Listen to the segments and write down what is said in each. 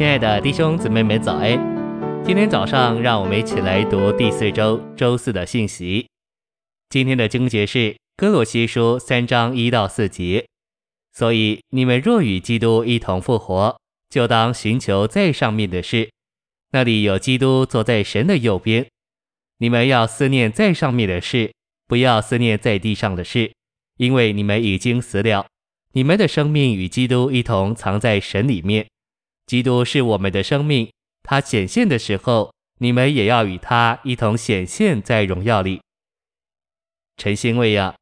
亲爱的弟兄姊妹们，早安！今天早上，让我们一起来读第四周周四的信息。今天的经节是歌罗西书三章一到四节。所以你们若与基督一同复活，就当寻求在上面的事，那里有基督坐在神的右边。你们要思念在上面的事，不要思念在地上的事，因为你们已经死了，你们的生命与基督一同藏在神里面。基督是我们的生命，他显现的时候，你们也要与他一同显现在荣耀里。晨星卫呀，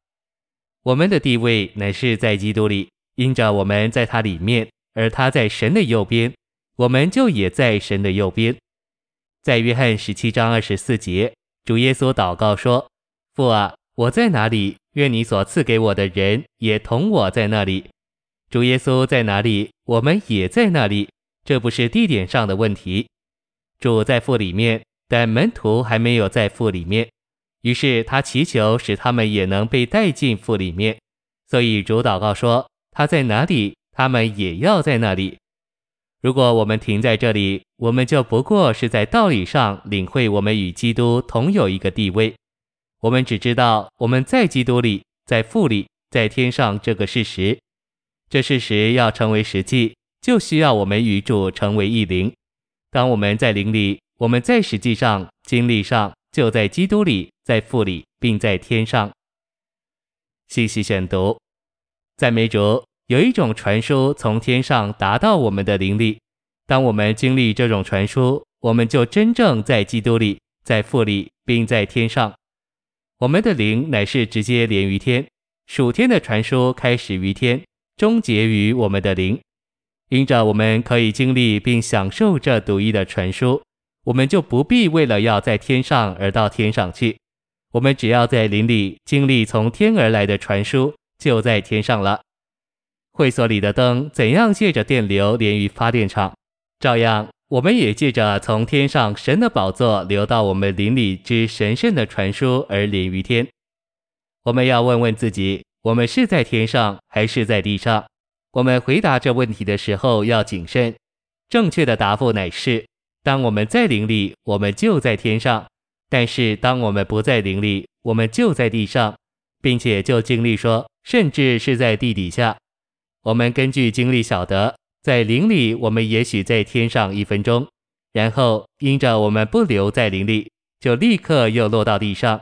我们的地位乃是在基督里，因着我们在他里面，而他在神的右边，我们就也在神的右边。在约翰十七章二十四节，主耶稣祷告说：“父啊，我在哪里，愿你所赐给我的人也同我在那里。主耶稣在哪里，我们也在那里。”这不是地点上的问题，主在父里面，但门徒还没有在父里面，于是他祈求使他们也能被带进父里面。所以主祷告说：“他在哪里，他们也要在那里。”如果我们停在这里，我们就不过是在道理上领会我们与基督同有一个地位。我们只知道我们在基督里，在父里，在天上这个事实。这事实要成为实际。就需要我们与主成为一灵。当我们在灵里，我们在实际上、经历上，就在基督里，在父里，并在天上。信息选读：赞美主，有一种传输从天上达到我们的灵里。当我们经历这种传输，我们就真正在基督里，在父里，并在天上。我们的灵乃是直接连于天，属天的传输开始于天，终结于我们的灵。因着我们可以经历并享受这独一的传输，我们就不必为了要在天上而到天上去。我们只要在林里经历从天而来的传输，就在天上了。会所里的灯怎样借着电流连于发电厂，照样我们也借着从天上神的宝座流到我们林里之神圣的传输而连于天。我们要问问自己：我们是在天上还是在地上？我们回答这问题的时候要谨慎。正确的答复乃是：当我们在灵里，我们就在天上；但是当我们不在灵里，我们就在地上，并且就经历说，甚至是在地底下。我们根据经历晓得，在灵里，我们也许在天上一分钟，然后因着我们不留在灵里，就立刻又落到地上。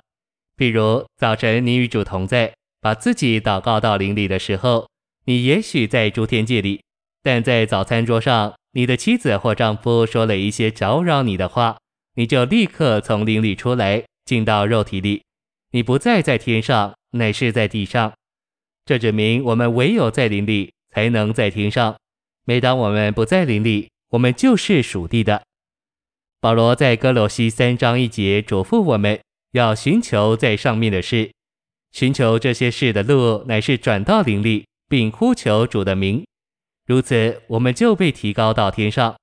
比如早晨你与主同在，把自己祷告到灵里的时候。你也许在诸天界里，但在早餐桌上，你的妻子或丈夫说了一些搅扰你的话，你就立刻从灵里出来，进到肉体里。你不再在天上，乃是在地上。这指明我们唯有在灵里，才能在天上。每当我们不在灵里，我们就是属地的。保罗在歌罗西三章一节嘱咐我们要寻求在上面的事，寻求这些事的路，乃是转到灵里。并呼求主的名，如此我们就被提高到天上。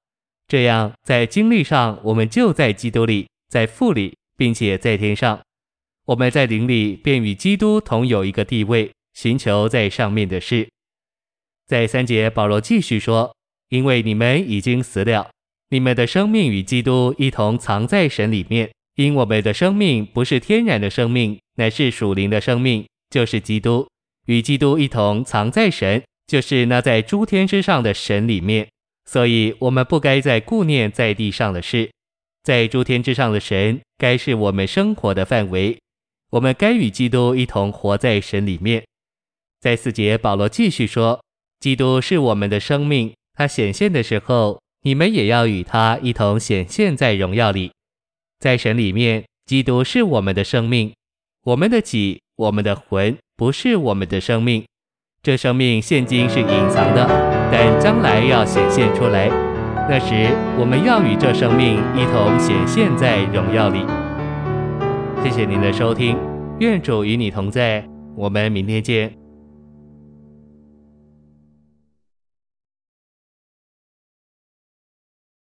这样在经历上，我们就在基督里，在父里，并且在天上。我们在灵里便与基督同有一个地位，寻求在上面的事。在三节，保罗继续说：“因为你们已经死了，你们的生命与基督一同藏在神里面。因我们的生命不是天然的生命，乃是属灵的生命，就是基督。”与基督一同藏在神，就是那在诸天之上的神里面。所以，我们不该再顾念在地上的事，在诸天之上的神，该是我们生活的范围。我们该与基督一同活在神里面。在四节，保罗继续说：“基督是我们的生命，他显现的时候，你们也要与他一同显现在荣耀里。在神里面，基督是我们的生命，我们的己，我们的魂。”不是我们的生命，这生命现今是隐藏的，但将来要显现出来。那时，我们要与这生命一同显现在荣耀里。谢谢您的收听，愿主与你同在，我们明天见。